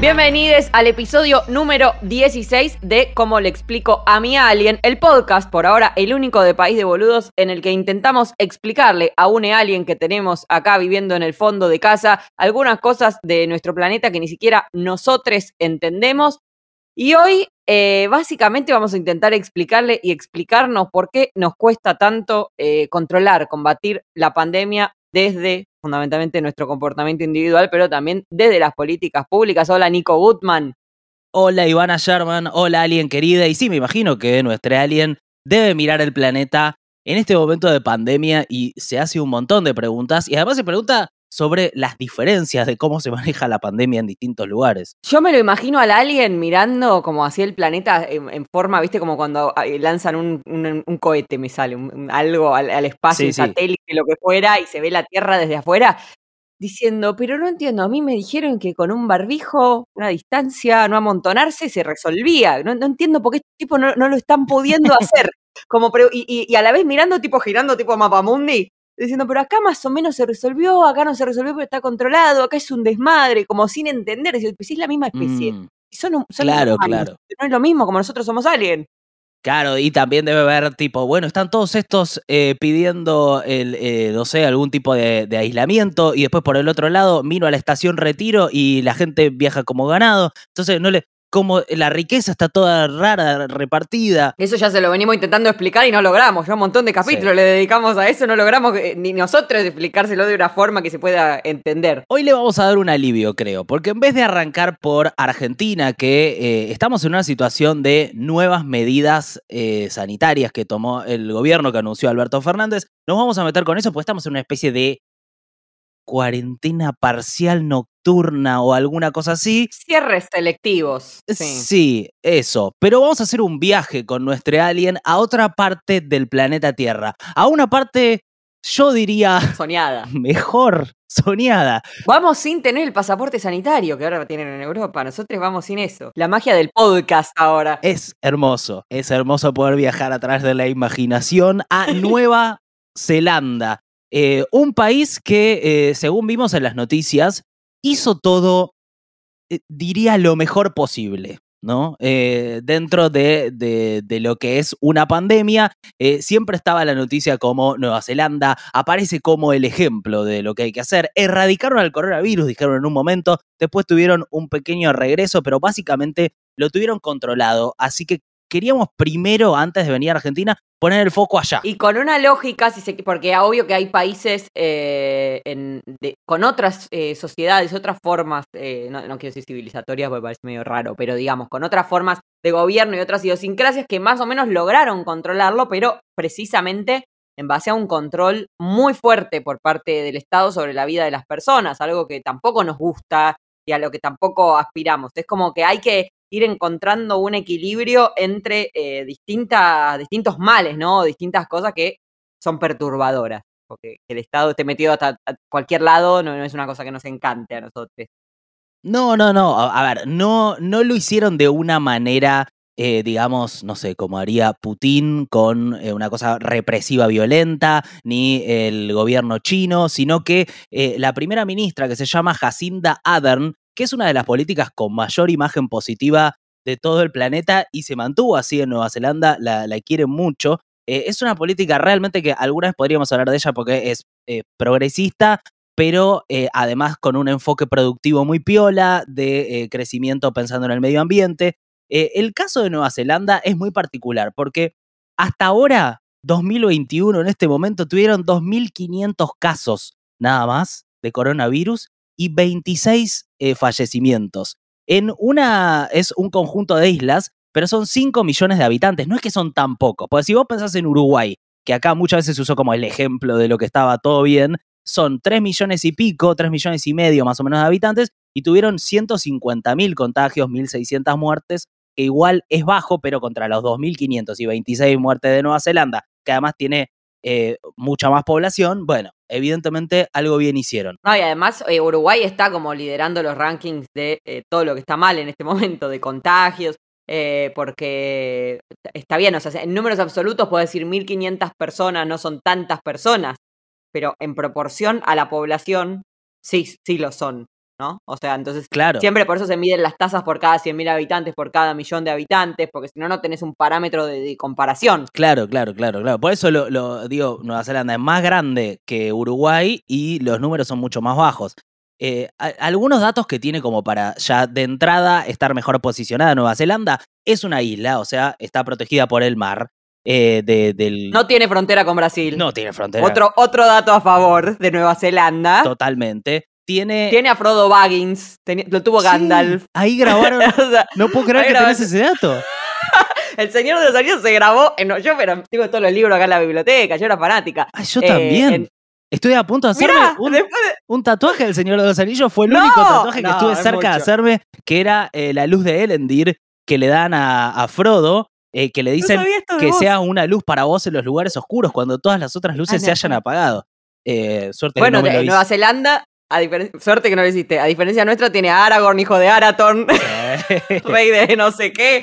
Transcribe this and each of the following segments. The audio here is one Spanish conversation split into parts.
Bienvenidos al episodio número 16 de Cómo le explico a mi alien, el podcast, por ahora el único de País de Boludos, en el que intentamos explicarle a un alien que tenemos acá viviendo en el fondo de casa algunas cosas de nuestro planeta que ni siquiera nosotros entendemos. Y hoy, eh, básicamente, vamos a intentar explicarle y explicarnos por qué nos cuesta tanto eh, controlar, combatir la pandemia desde fundamentalmente nuestro comportamiento individual, pero también desde las políticas públicas. Hola, Nico Gutman. Hola, Ivana Sherman. Hola, Alien querida. Y sí, me imagino que nuestra Alien debe mirar el planeta en este momento de pandemia y se hace un montón de preguntas. Y además se pregunta sobre las diferencias de cómo se maneja la pandemia en distintos lugares. Yo me lo imagino al alien mirando como hacia el planeta en, forma, viste, como cuando lanzan un, cohete, me sale, algo al, espacio, un satélite, lo que fuera, y se ve la Tierra desde afuera, diciendo, pero no entiendo, a mí me dijeron que con un barbijo, una distancia, no amontonarse, se resolvía. No, entiendo por qué este tipo no, lo están pudiendo hacer. Como, y, y, a la vez mirando, tipo girando, tipo mapamundi, diciendo, pero acá más o menos se resolvió, acá no se resolvió, pero está controlado, acá es un desmadre, como sin entender, si pues es la misma especie. Mm. claro, claro. No es lo mismo, como nosotros somos alguien. Claro, y también debe haber tipo, bueno, están todos estos eh, pidiendo, el, eh, no sé, algún tipo de, de, aislamiento y después por el otro lado vino a la estación retiro y la gente viaja como ganado. Entonces no le, como la riqueza está toda rara, repartida. Eso ya se lo venimos intentando explicar y no logramos. Ya un montón de capítulos le dedicamos a eso, no logramos ni nosotros explicárselo de una forma que se pueda entender. Hoy le vamos a dar un alivio, creo, porque en vez de arrancar por Argentina, que eh, estamos en una situación de nuevas medidas eh, sanitarias que tomó el gobierno que anunció Alberto Fernández, nos vamos a meter con eso porque estamos en una especie de cuarentena parcial nocturna o alguna cosa así. Cierres selectivos. Sí. sí. eso. Pero vamos a hacer un viaje con nuestro alien a otra parte del planeta Tierra. A una parte, yo diría... Soñada. Mejor, soñada. Vamos sin tener el pasaporte sanitario que ahora tienen en Europa. Nosotros vamos sin eso. La magia del podcast ahora. Es hermoso. Es hermoso poder viajar a través de la imaginación a Nueva Zelanda. Eh, un país que, eh, según vimos en las noticias, hizo todo, eh, diría, lo mejor posible. ¿no? dentro de, de, lo que es una pandemia, siempre estaba la noticia como Nueva Zelanda aparece como el ejemplo de lo que hay que hacer. Erradicaron al coronavirus, dijeron en un momento, después tuvieron un pequeño regreso, pero básicamente lo tuvieron controlado. Así que queríamos primero, antes de venir a Argentina, poner el foco allá. Y con una lógica, si se, porque obvio que hay países eh, con otras eh, sociedades, otras formas, eh, no, quiero decir civilizatorias porque parece medio raro, pero digamos, con otras formas de gobierno y otras idiosincrasias que más o menos lograron controlarlo, pero precisamente en base a un control muy fuerte por parte del Estado sobre la vida de las personas, algo que tampoco nos gusta y a lo que tampoco aspiramos. Es como que hay que ir encontrando un equilibrio entre eh, distintas, distintos males, ¿no? Distintas cosas que son perturbadoras. Porque que el Estado esté metido hasta cualquier lado no, es una cosa que nos encante a nosotros. No, no, no. A, ver, no, no lo hicieron de una manera, eh, digamos, no sé, como haría Putin con eh, una cosa represiva violenta, ni el gobierno chino, sino que la primera ministra, que se llama Jacinda Ardern, que es una de las políticas con mayor imagen positiva de todo el planeta y se mantuvo así en Nueva Zelanda, la, quieren mucho. Eh, es una política realmente que alguna vez podríamos hablar de ella porque es eh, progresista, pero eh, además con un enfoque productivo muy piola, de crecimiento pensando en el medio ambiente. el caso de Nueva Zelanda es muy particular porque hasta ahora, 2021, en este momento, tuvieron 2.500 casos nada más de coronavirus y 26 eh, fallecimientos. En una, es un conjunto de islas, pero son 5 millones de habitantes. No es que son tan pocos. Porque si vos pensás en Uruguay, que acá muchas veces se usó como el ejemplo de lo que estaba todo bien, son 3 millones y pico, 3 millones y medio más o menos de habitantes, y tuvieron 150 mil contagios, 1.600 muertes, que igual es bajo, pero contra los 2.500 y 26 muertes de Nueva Zelanda, que además tiene eh, mucha más población, bueno, evidentemente algo bien hicieron. No, y además eh, Uruguay está como liderando los rankings de eh, todo lo que está mal en este momento, de contagios, porque está bien, o sea, en números absolutos puedo decir 1.500 personas, no son tantas personas, pero en proporción a la población, sí, sí lo son. ¿No? O sea, entonces Claro. siempre por eso se miden las tasas por cada 100.000 habitantes, por cada millón de habitantes, porque si no, no tenés un parámetro de, de comparación. Claro, claro, claro, claro. Por eso lo, lo digo, Nueva Zelanda es más grande que Uruguay y los números son mucho más bajos. Eh, a- algunos datos que tiene como para ya de entrada estar mejor posicionada Nueva Zelanda es una isla, o sea, está protegida por el mar. eh, de- del, No tiene frontera con Brasil. no tiene frontera. Otro, otro dato a favor de Nueva Zelanda. Totalmente. Tiene. Tiene a Frodo Baggins, lo tuvo Sí, Gandalf. ahí grabaron. O sea, No puedo creer que grabaron. tenés ese dato. el Señor de los Anillos se grabó en. Yo, pero tengo todos los libros acá en la biblioteca, yo era fanática. Ay, yo Eh, también. en- Estoy a punto de hacerme Mirá, un, de- tatuaje del Señor de los Anillos. Fue el ¡No! único tatuaje que No, estuve es cerca de hacerme, que era eh, la luz de Elendir que le dan a, a Frodo, eh, que le dicen de que vos. sea una luz para vos en los lugares oscuros cuando todas las otras luces Ah, se no, hayan apagado. Eh, suerte Bueno, que no me de lo Nueva hice. Zelanda, a suerte que no lo hiciste. A diferencia nuestra, tiene a Aragorn, hijo de Arathorn, rey de no sé qué.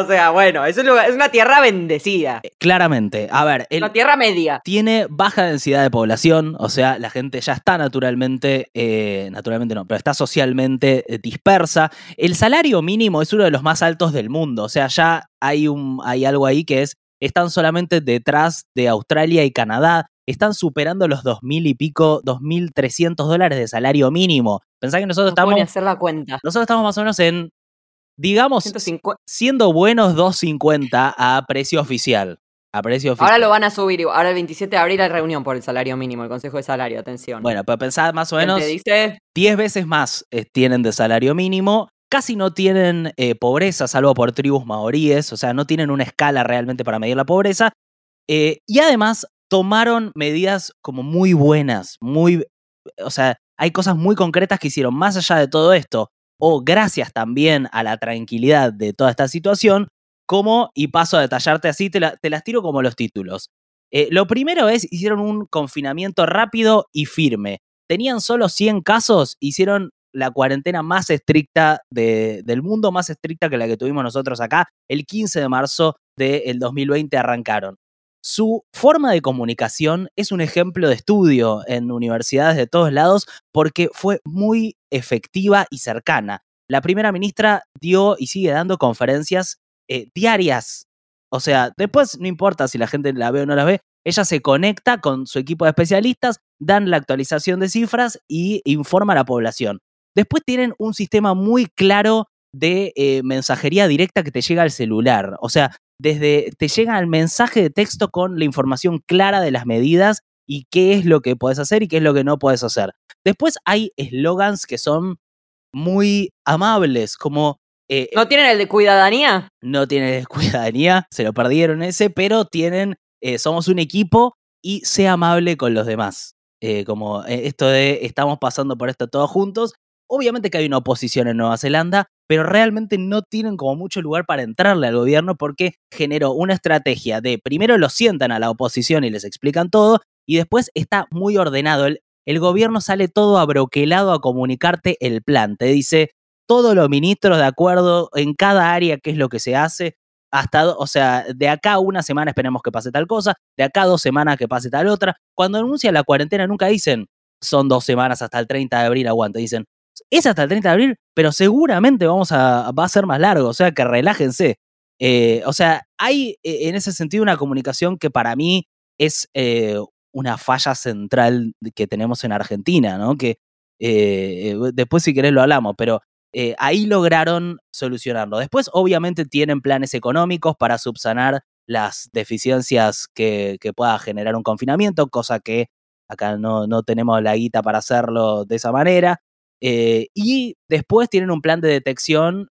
O sea, bueno, es, un lugar- es una tierra bendecida. Claramente. A ver, el, Una tierra media. tiene baja densidad de población, o sea, la gente ya está naturalmente, eh, naturalmente no, pero está socialmente eh, dispersa. El salario mínimo es uno de los más altos del mundo, o sea, ya hay, un, hay algo ahí que es, están solamente detrás de Australia y Canadá, están superando los 2.000 y pico, 2.300 dólares de salario mínimo. Pensá que nosotros No estamos, hacer la cuenta. nosotros estamos más o menos en, digamos, 150. siendo buenos 2.50 a precio oficial. A precio oficial. Ahora lo van a subir. Ahora el 27 de abril hay reunión por el salario mínimo, el Consejo de Salario, atención. Bueno, pero pensad más o ¿Quién menos Te dice, 10 veces más eh, tienen de salario mínimo. Casi no tienen eh, pobreza, salvo por tribus maoríes, o sea, no tienen una escala realmente para medir la pobreza. Eh, y además tomaron medidas como muy buenas, muy, o sea, hay cosas muy concretas que hicieron más allá de todo esto, o gracias también a la tranquilidad de toda esta situación, como, y paso a detallarte así, te, la- te las tiro como los títulos. Eh, lo primero es, hicieron un confinamiento rápido y firme. Tenían solo 100 casos, hicieron la cuarentena más estricta de- del mundo, más estricta que la que tuvimos nosotros acá. El 15 de marzo del 2020 arrancaron. Su forma de comunicación es un ejemplo de estudio en universidades de todos lados porque fue muy efectiva y cercana. La primera ministra dio y sigue dando conferencias eh, diarias. O sea, después no importa si la gente la ve o no la ve, ella se conecta con su equipo de especialistas, dan la actualización de cifras y informa a la población. Después tienen un sistema muy claro de eh, mensajería directa que te llega al celular. O sea, desde te llega el mensaje de texto con la información clara de las medidas y qué es lo que puedes hacer y qué es lo que no puedes hacer. Después hay eslogans que son muy amables, como eh, ¿no tienen el de cuidadanía? no tienen cuidadanía, se lo perdieron ese, pero tienen, eh, somos un equipo y sé amable con los demás. Eh, como esto de estamos pasando por esto todos juntos. Obviamente que hay una oposición en Nueva Zelanda, pero realmente no tienen como mucho lugar para entrarle al gobierno porque generó una estrategia de primero los sientan a la oposición y les explican todo y después está muy ordenado. El, el gobierno sale todo abroquelado a comunicarte el plan. Te dice, todos los ministros de acuerdo en cada área qué es lo que se hace. Hasta, o sea, de acá una semana esperemos que pase tal cosa, de acá dos semanas que pase tal otra. Cuando anuncian la cuarentena nunca dicen son dos semanas hasta el 30 de abril, aguanta. Dicen es hasta el 30 de abril, pero seguramente vamos a, va a ser más largo, o sea que relájense. Eh, o sea, hay eh, en ese sentido una comunicación que para mí es eh, una falla central que tenemos en Argentina, ¿no? Que después si querés lo hablamos, pero ahí lograron solucionarlo. Después, obviamente, tienen planes económicos para subsanar las deficiencias que, que pueda generar un confinamiento, cosa que acá no, no tenemos la guita para hacerlo de esa manera. Eh, y después tienen un plan de detección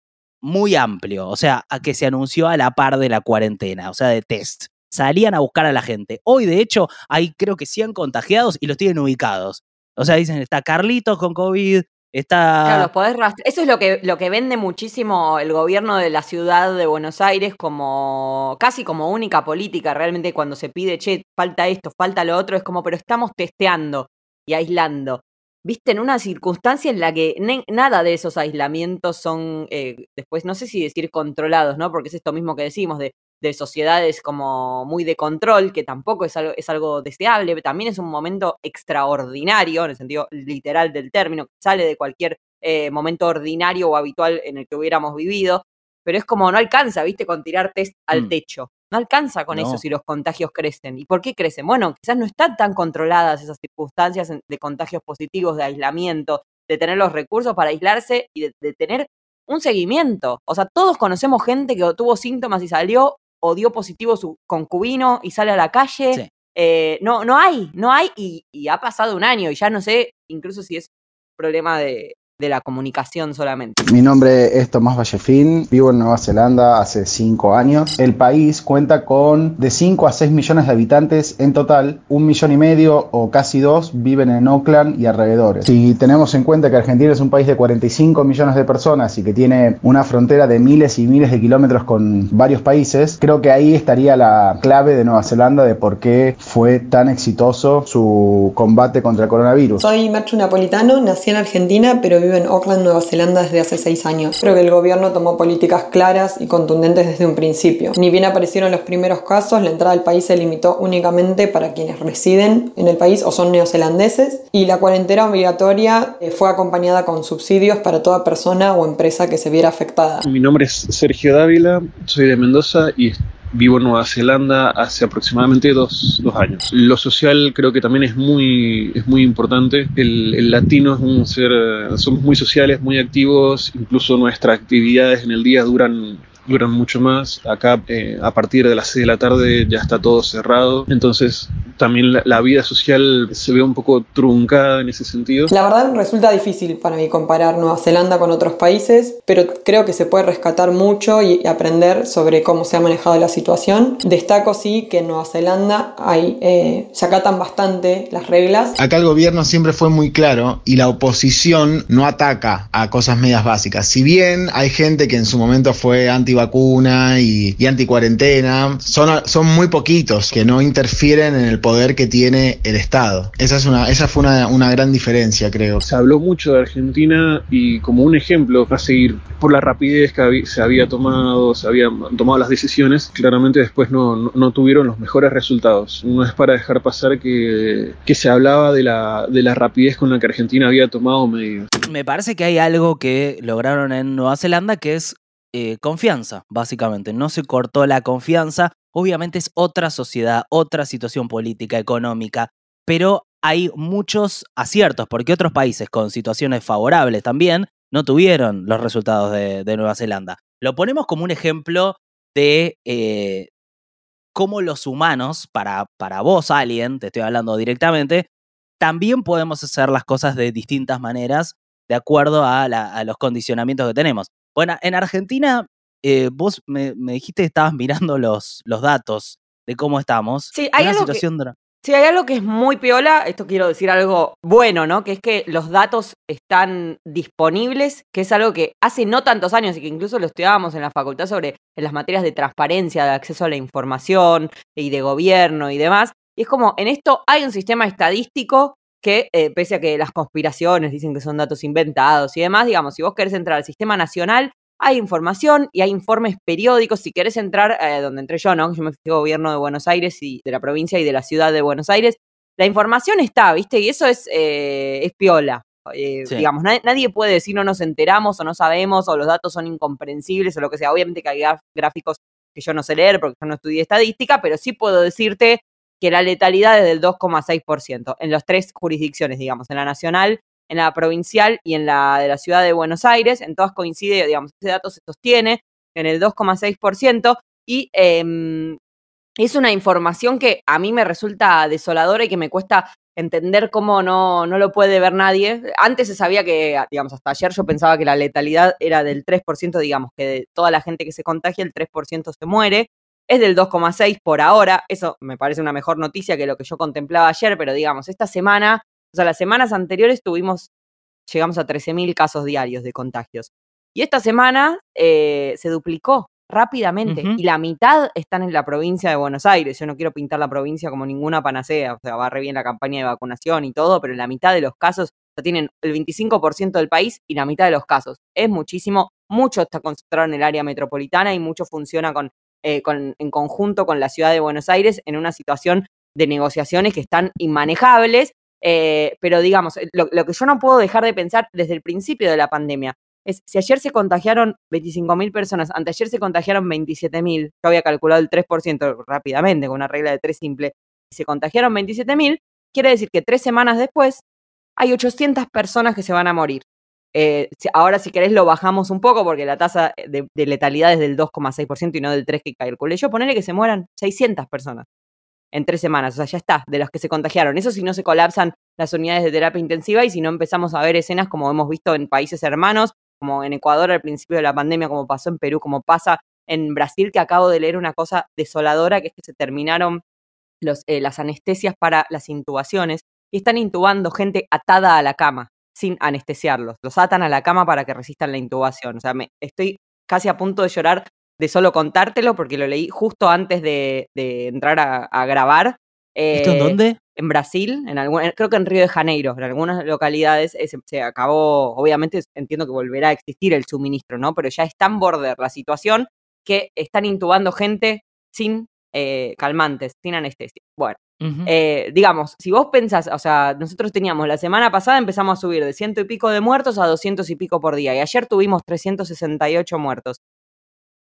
muy amplio, o sea, a que se anunció a la par de la cuarentena, o sea, de test. Salían a buscar a la gente. Hoy, de hecho, hay creo que 100 contagiados y los tienen ubicados. O sea, dicen, está Carlitos con COVID, está... Claro, los podés rastrear. Eso es lo que, lo que vende muchísimo el gobierno de la ciudad de Buenos Aires como casi como única política. Realmente cuando se pide, che, falta esto, falta lo otro, es como, pero estamos testeando y aislando. Viste, en una circunstancia en la que nada de esos aislamientos son, eh, después, no sé si decir controlados, ¿no? Porque es esto mismo que decimos, de, de sociedades como muy de control, que tampoco es algo, es algo deseable, también es un momento extraordinario, en el sentido literal del término, que sale de cualquier eh, momento ordinario o habitual en el que hubiéramos vivido, pero es como no alcanza, ¿viste? Con tirar test al Mm. techo. No alcanza con eso si los contagios crecen. ¿Y por qué crecen? Bueno, quizás no están tan controladas esas circunstancias de contagios positivos, de aislamiento, de tener los recursos para aislarse y de, de tener un seguimiento. O sea, todos conocemos gente que tuvo síntomas y salió o dio positivo su concubino y sale a la calle. Sí. Eh, no, no hay, no hay y, y ha pasado un año y ya no sé incluso si es problema de, de la comunicación solamente. Mi nombre es Tomás Vallefín, vivo en Nueva Zelanda hace 5 años. El país cuenta con de 5 a 6 millones de habitantes en total, un millón y medio o casi dos viven en Auckland y alrededores. Si tenemos en cuenta que Argentina es un país de 45 millones de personas y que tiene una frontera de miles y miles de kilómetros con varios países, creo que ahí estaría la clave de Nueva Zelanda de por qué fue tan exitoso su combate contra el coronavirus. Soy Merchu Napolitano, nací en Argentina, pero vivo en Auckland, Nueva Zelanda desde hace seis años. Creo que el gobierno tomó políticas claras y contundentes desde un principio. Ni bien aparecieron los primeros casos, la entrada al país se limitó únicamente para quienes residen en el país o son neozelandeses y la cuarentena obligatoria eh, fue acompañada con subsidios para toda persona o empresa que se viera afectada. Mi nombre es Sergio Dávila, soy de Mendoza y vivo en Nueva Zelanda hace aproximadamente dos, dos años. Lo social creo que también es muy, es muy importante. El, el latino es un ser, somos muy sociales, muy activos, incluso nuestras actividades en el día duran duran mucho más. Acá eh, a partir de las 6 de la tarde ya está todo cerrado. Entonces también la, la, vida social se ve un poco truncada en ese sentido. La verdad resulta difícil para mí comparar Nueva Zelanda con otros países, pero creo que se puede rescatar mucho y aprender sobre cómo se ha manejado la situación. Destaco sí que en Nueva Zelanda hay, eh, se acatan bastante las reglas. Acá el gobierno siempre fue muy claro y la oposición no ataca a cosas medias básicas. Si bien hay gente que en su momento fue anti vacuna y, y anti-cuarentena, son, son muy poquitos que no interfieren en el poder que tiene el Estado. Esa, es una, esa fue una, una gran diferencia, creo. Se habló mucho de Argentina y como un ejemplo a seguir por la rapidez que se había tomado, se habían tomado las decisiones, claramente después no, no, no, tuvieron los mejores resultados. No es para dejar pasar que, que se hablaba de la, de la rapidez con la que Argentina había tomado medidas. Me parece que hay algo que lograron en Nueva Zelanda que es eh, confianza, básicamente. No se cortó la confianza. Obviamente es otra sociedad, otra situación política, económica, pero hay muchos aciertos, porque otros países con situaciones favorables también no tuvieron los resultados de, Nueva Zelanda. Lo ponemos como un ejemplo de eh, cómo los humanos, para, para vos, alguien, te estoy hablando directamente, también podemos hacer las cosas de distintas maneras de acuerdo a los condicionamientos que tenemos. Bueno, en Argentina, eh, vos me, me, dijiste que estabas mirando los, los datos de cómo estamos. Sí, hay una algo situación que, sí, hay algo que es muy piola, esto quiero decir algo bueno, ¿no? Que es que los datos están disponibles, que es algo que hace no tantos años y que incluso lo estudiábamos en la facultad sobre en las materias de transparencia, de acceso a la información y de gobierno y demás. Y es como, en esto hay un sistema estadístico que, eh, pese a que las conspiraciones dicen que son datos inventados y demás, digamos, si vos querés entrar al sistema nacional, hay información y hay informes periódicos. Si querés entrar, eh, donde entré yo, ¿no? Yo me fui gobierno de Buenos Aires y de la provincia y de la ciudad de Buenos Aires. La información está, ¿viste? Y eso es, eh, es piola. Eh, sí. Digamos, nadie, nadie, puede decir no nos enteramos o no sabemos o los datos son incomprensibles o lo que sea. Obviamente que hay gráficos que yo no sé leer porque yo no estudié estadística, pero sí puedo decirte que la letalidad es del 2,6% en las tres jurisdicciones, digamos, en la nacional, en la provincial y en la de la ciudad de Buenos Aires. En todas coincide, digamos, ese dato se sostiene en el 2,6% y eh, es una información que a mí me resulta desoladora y que me cuesta entender cómo no, no lo puede ver nadie. Antes se sabía que, digamos, hasta ayer yo pensaba que la letalidad era del 3%, digamos, que de toda la gente que se contagia, el 3% se muere es del 2,6 por ahora. Eso me parece una mejor noticia que lo que yo contemplaba ayer, pero digamos, esta semana, o sea, las semanas anteriores tuvimos, llegamos a 13.000 casos diarios de contagios. Y esta semana eh, se duplicó rápidamente uh -huh. y la mitad están en la provincia de Buenos Aires. Yo no quiero pintar la provincia como ninguna panacea, o sea, va re bien la campaña de vacunación y todo, pero la mitad de los casos, o sea, tienen el 25% del país y la mitad de los casos. Es muchísimo, mucho está concentrado en el área metropolitana y mucho funciona con eh, en conjunto con la ciudad de Buenos Aires en una situación de negociaciones que están inmanejables. Eh, pero digamos, eh, lo, lo que yo no puedo dejar de pensar desde el principio de la pandemia es, si ayer se contagiaron 25.000 personas, anteayer se contagiaron 27.000, yo había calculado el 3% rápidamente con una regla de tres simple, y se contagiaron 27.000, quiere decir que tres semanas después hay 800 personas que se van a morir. Eh, ahora, si querés, lo bajamos un poco porque la tasa de, de letalidad es del 2,6% y no del 3% que calculé yo. Ponele que se mueran 600 personas en tres semanas. O sea, ya está, de los que se contagiaron. Eso si no se colapsan las unidades de terapia intensiva y si no empezamos a ver escenas como hemos visto en países hermanos, como en Ecuador al principio de la pandemia, como pasó en Perú, como pasa en Brasil, que acabo de leer una cosa desoladora, que es que se terminaron los, eh, las anestesias para las intubaciones y están intubando gente atada a la cama, sin anestesiarlos. Los atan a la cama para que resistan la intubación. O sea, me, estoy casi a punto de llorar de solo contártelo porque lo leí justo antes de, de entrar a, a grabar. ¿Esto en Eh, dónde? en Brasil, en algún, creo que en Río de Janeiro, en algunas localidades eh, se, se acabó, obviamente entiendo que volverá a existir el suministro, ¿no? Pero ya es tan border la situación que están intubando gente sin eh, calmantes, sin anestesia. Bueno, Eh, digamos, si vos pensás, o sea, nosotros teníamos la semana pasada empezamos a subir de ciento y pico de muertos a doscientos y pico por día, y ayer tuvimos 368 muertos.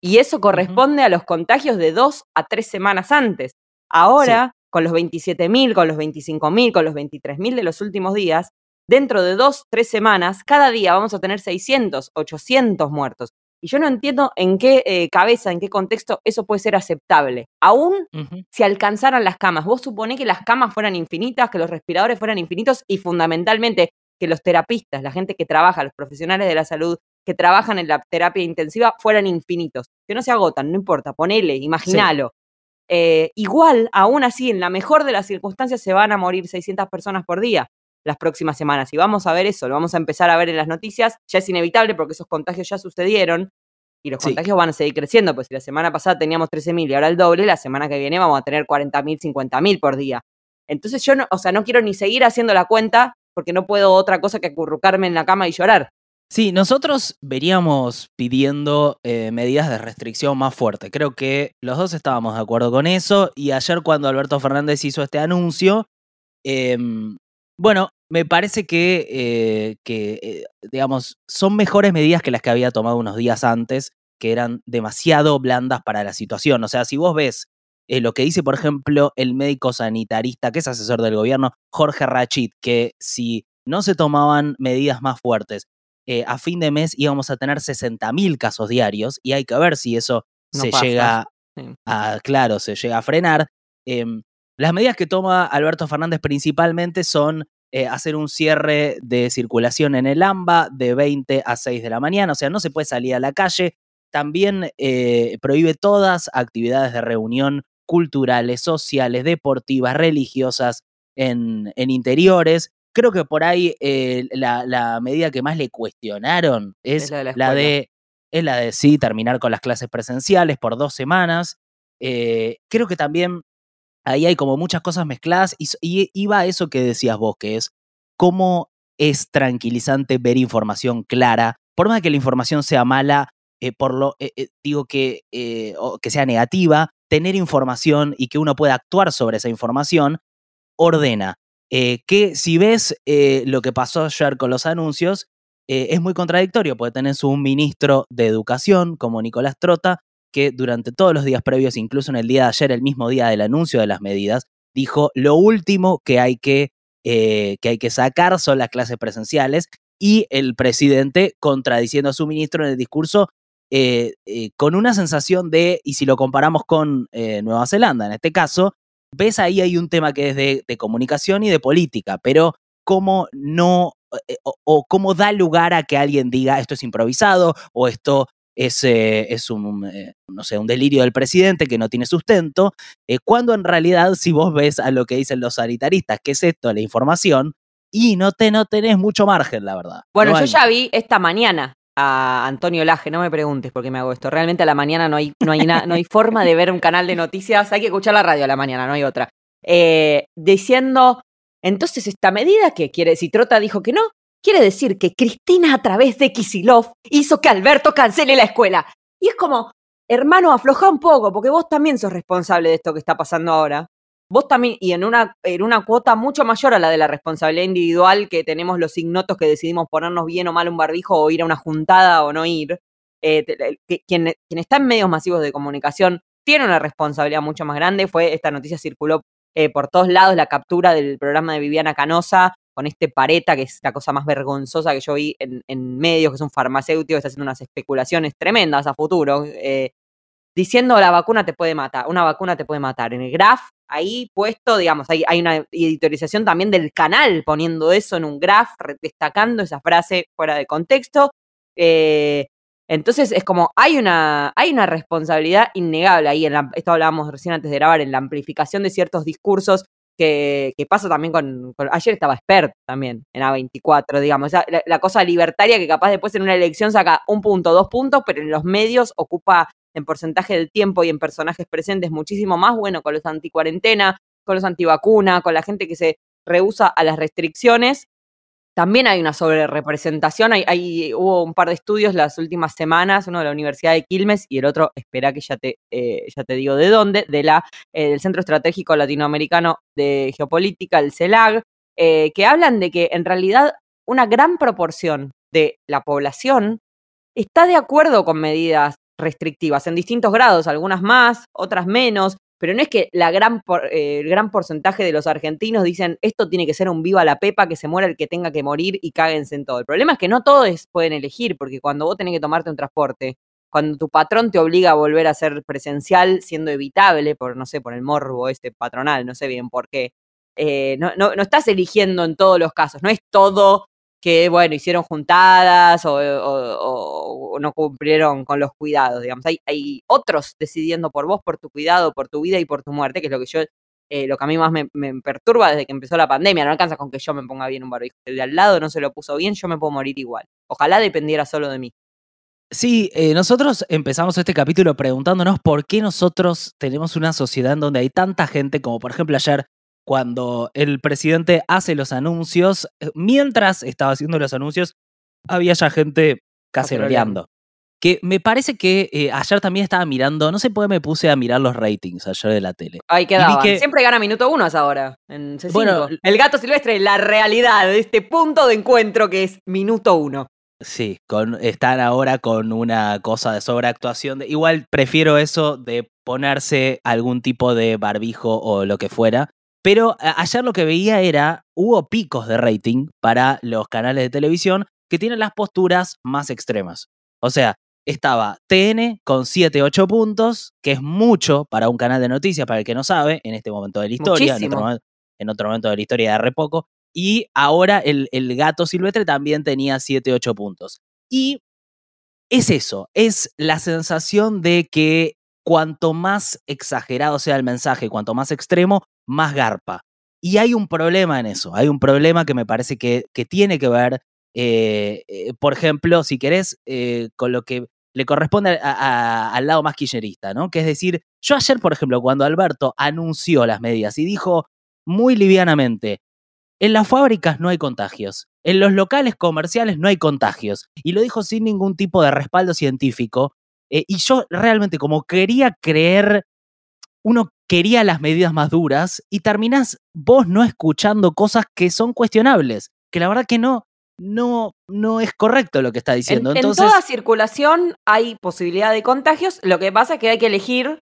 Y eso corresponde a los contagios de dos a tres semanas antes. Ahora, con los 27.000, con los 25.000, con los 23.000 de los últimos días, dentro de dos, tres semanas, cada día vamos a tener 600, 800 muertos. Y yo no entiendo en qué eh, cabeza, en qué contexto eso puede ser aceptable. Aún si alcanzaran las camas. Vos suponés que las camas fueran infinitas, que los respiradores fueran infinitos y fundamentalmente que los terapistas, la gente que trabaja, los profesionales de la salud que trabajan en la terapia intensiva fueran infinitos, que no se agotan, no importa, ponele, imaginalo. Eh, igual, aún así, en la mejor de las circunstancias se van a morir 600 personas por día las próximas semanas. Y vamos a ver eso, lo vamos a empezar a ver en las noticias. Ya es inevitable porque esos contagios ya sucedieron y los Sí. contagios van a seguir creciendo. Pues si la semana pasada teníamos 13.000 y ahora el doble, la semana que viene vamos a tener 40.000, 50.000 por día. Entonces yo, no, o sea, no quiero ni seguir haciendo la cuenta porque no puedo otra cosa que acurrucarme en la cama y llorar. Sí, nosotros veníamos pidiendo eh, medidas de restricción más fuertes. Creo que los dos estábamos de acuerdo con eso. Y ayer cuando Alberto Fernández hizo este anuncio, em, bueno, me parece que, eh, que eh, digamos, son mejores medidas que las que había tomado unos días antes, que eran demasiado blandas para la situación. O sea, si vos ves eh, lo que dice, por ejemplo, el médico sanitarista, que es asesor del gobierno, Jorge Rachid, que si no se tomaban medidas más fuertes, a fin de mes íbamos a tener 60.000 casos diarios y hay que ver si eso No se pasa, llega sí. a, claro, se llega a frenar. Em, las medidas que toma Alberto Fernández principalmente son eh, hacer un cierre de circulación en el AMBA de 20 a 6 de la mañana, o sea, no se puede salir a la calle. También eh, prohíbe todas actividades de reunión culturales, sociales, deportivas, religiosas en, en interiores. Creo que por ahí eh, la, la medida que más le cuestionaron es, Es la de la de es la de sí terminar con las clases presenciales por dos semanas. Eh, creo que también ahí hay como muchas cosas mezcladas y, iba a eso que decías vos, que es cómo es tranquilizante ver información clara, por más que la información sea mala, eh, por lo eh, eh, digo que, o que sea negativa, tener información y que uno pueda actuar sobre esa información ordena. Que si ves lo que pasó ayer con los anuncios, es muy contradictorio, porque tenés un ministro de Educación como Nicolás Trota, que durante todos los días previos, incluso en el día de ayer, el mismo día del anuncio de las medidas, dijo lo último que hay que, eh, que, hay que sacar son las clases presenciales y el presidente contradiciendo a su ministro en el discurso eh, eh, con una sensación de, y si lo comparamos con Nueva Zelanda en este caso, ves ahí hay un tema que es de, comunicación y de política, pero cómo no, o cómo da lugar a que alguien diga esto es improvisado o esto es, eh, es un, eh, no sé, un delirio del presidente que no tiene sustento, eh, cuando en realidad si vos ves a lo que dicen los sanitaristas, que es esto, la información, y no, te, no tenés mucho margen, la verdad. Bueno, No yo hay- ya vi esta mañana a Antonio Laje, no me preguntes por qué me hago esto. Realmente a la mañana no hay, no hay, na- no hay forma de ver un canal de noticias, hay que escuchar la radio a la mañana, no hay otra. Eh, diciendo, entonces esta medida que quiere, si Trota dijo que no, quiere decir que Cristina a través de Kisilov hizo que Alberto cancele la escuela. Y es como, hermano, afloja un poco, porque vos también sos responsable de esto que está pasando ahora. vos también, y en una, en una cuota mucho mayor a la de la responsabilidad individual que tenemos los ignotos que decidimos ponernos bien o mal un barbijo o ir a una juntada o no ir, eh, quien, quien está en medios masivos de comunicación tiene una responsabilidad mucho más grande. Fue, esta noticia circuló eh, por todos lados, la captura del programa de Viviana Canosa con este Pareta, que es la cosa más vergonzosa que yo vi en, medios, que es un farmacéutico que está haciendo unas especulaciones tremendas a futuro, eh, diciendo la vacuna te puede matar, una vacuna te puede matar. En el graph, ahí puesto, digamos, hay, hay una editorialización también del canal poniendo eso en un graph, destacando esa frase fuera de contexto. Eh, entonces es como, hay una, hay una responsabilidad innegable ahí, en esto hablábamos recién antes de grabar, en la amplificación de ciertos discursos que, que pasa también con, Ayer estaba Spert también, en A24, digamos, la, cosa libertaria que capaz después en una elección saca un punto, dos puntos, pero en los medios ocupa en porcentaje del tiempo y en personajes presentes muchísimo más, bueno, con los anticuarentena, con los antivacuna, con la gente que se rehúsa a las restricciones, también hay una sobrerepresentación. Hay, hubo un par de estudios las últimas semanas, uno de la Universidad de Quilmes y el otro, espera que ya te, eh, ya te digo de dónde, de la, eh, del Centro Estratégico Latinoamericano de Geopolítica, el CELAG, eh, que hablan de que en realidad una gran proporción de la población está de acuerdo con medidas restrictivas en distintos grados, algunas más, otras menos, pero no es que la gran eh, el gran porcentaje de los argentinos dicen esto tiene que ser un viva la pepa, que se muera el que tenga que morir y cáguense en todo. El problema es que no todos pueden elegir, porque cuando vos tenés que tomarte un transporte, cuando tu patrón te obliga a volver a ser presencial, siendo evitable por, no sé, por el morbo este patronal, no sé bien por qué, eh, no, no, no estás eligiendo en todos los casos, no es todo que, bueno, hicieron juntadas o, no cumplieron con los cuidados, digamos. Hay, hay, otros decidiendo por vos, por tu cuidado, por tu vida y por tu muerte, que es lo que yo, eh, lo que a mí más me, perturba desde que empezó la pandemia. No alcanza con que yo me ponga bien un barbijo. El de al lado no se lo puso bien, yo me puedo morir igual. Ojalá dependiera solo de mí. Sí, eh, nosotros empezamos este capítulo preguntándonos por qué nosotros tenemos una sociedad en donde hay tanta gente, como por ejemplo ayer cuando el presidente hace los anuncios, eh, mientras estaba haciendo los anuncios, había ya gente caceroleando. Que me parece que eh, ayer también estaba mirando, no sé por qué me puse a mirar los ratings ayer de la tele. Ahí quedaba. Que, Siempre gana minuto uno hasta ahora. En Bueno, el gato silvestre, la realidad de este punto de encuentro que es minuto uno. Sí, con, están ahora con una cosa de sobreactuación. De, igual prefiero eso de ponerse algún tipo de barbijo o lo que fuera, pero ayer lo que veía era, hubo picos de rating para los canales de televisión que tienen las posturas más extremas. O sea, estaba TN con 7, 8 puntos, que es mucho para un canal de noticias, para el que no sabe, en este momento de la historia, en otro, momento de la historia de re poco. Y ahora el, el gato silvestre también tenía 7, 8 puntos. Y es eso, es la sensación de que cuanto más exagerado sea el mensaje, cuanto más extremo, más garpa. Y hay un problema en eso, hay un problema que me parece que, que tiene que ver, eh, eh, por ejemplo, si querés, eh, con lo que le corresponde al lado más kirchnerista, ¿no? Que es decir, yo ayer, por ejemplo, cuando Alberto anunció las medidas y dijo muy livianamente, en las fábricas no hay contagios, en los locales comerciales no hay contagios, y lo dijo sin ningún tipo de respaldo científico, y yo realmente como quería creer uno quería las medidas más duras y terminás vos no escuchando cosas que son cuestionables, que la verdad que no, no, no es correcto lo que está diciendo. En, Entonces, en toda circulación hay posibilidad de contagios, lo que pasa es que hay que elegir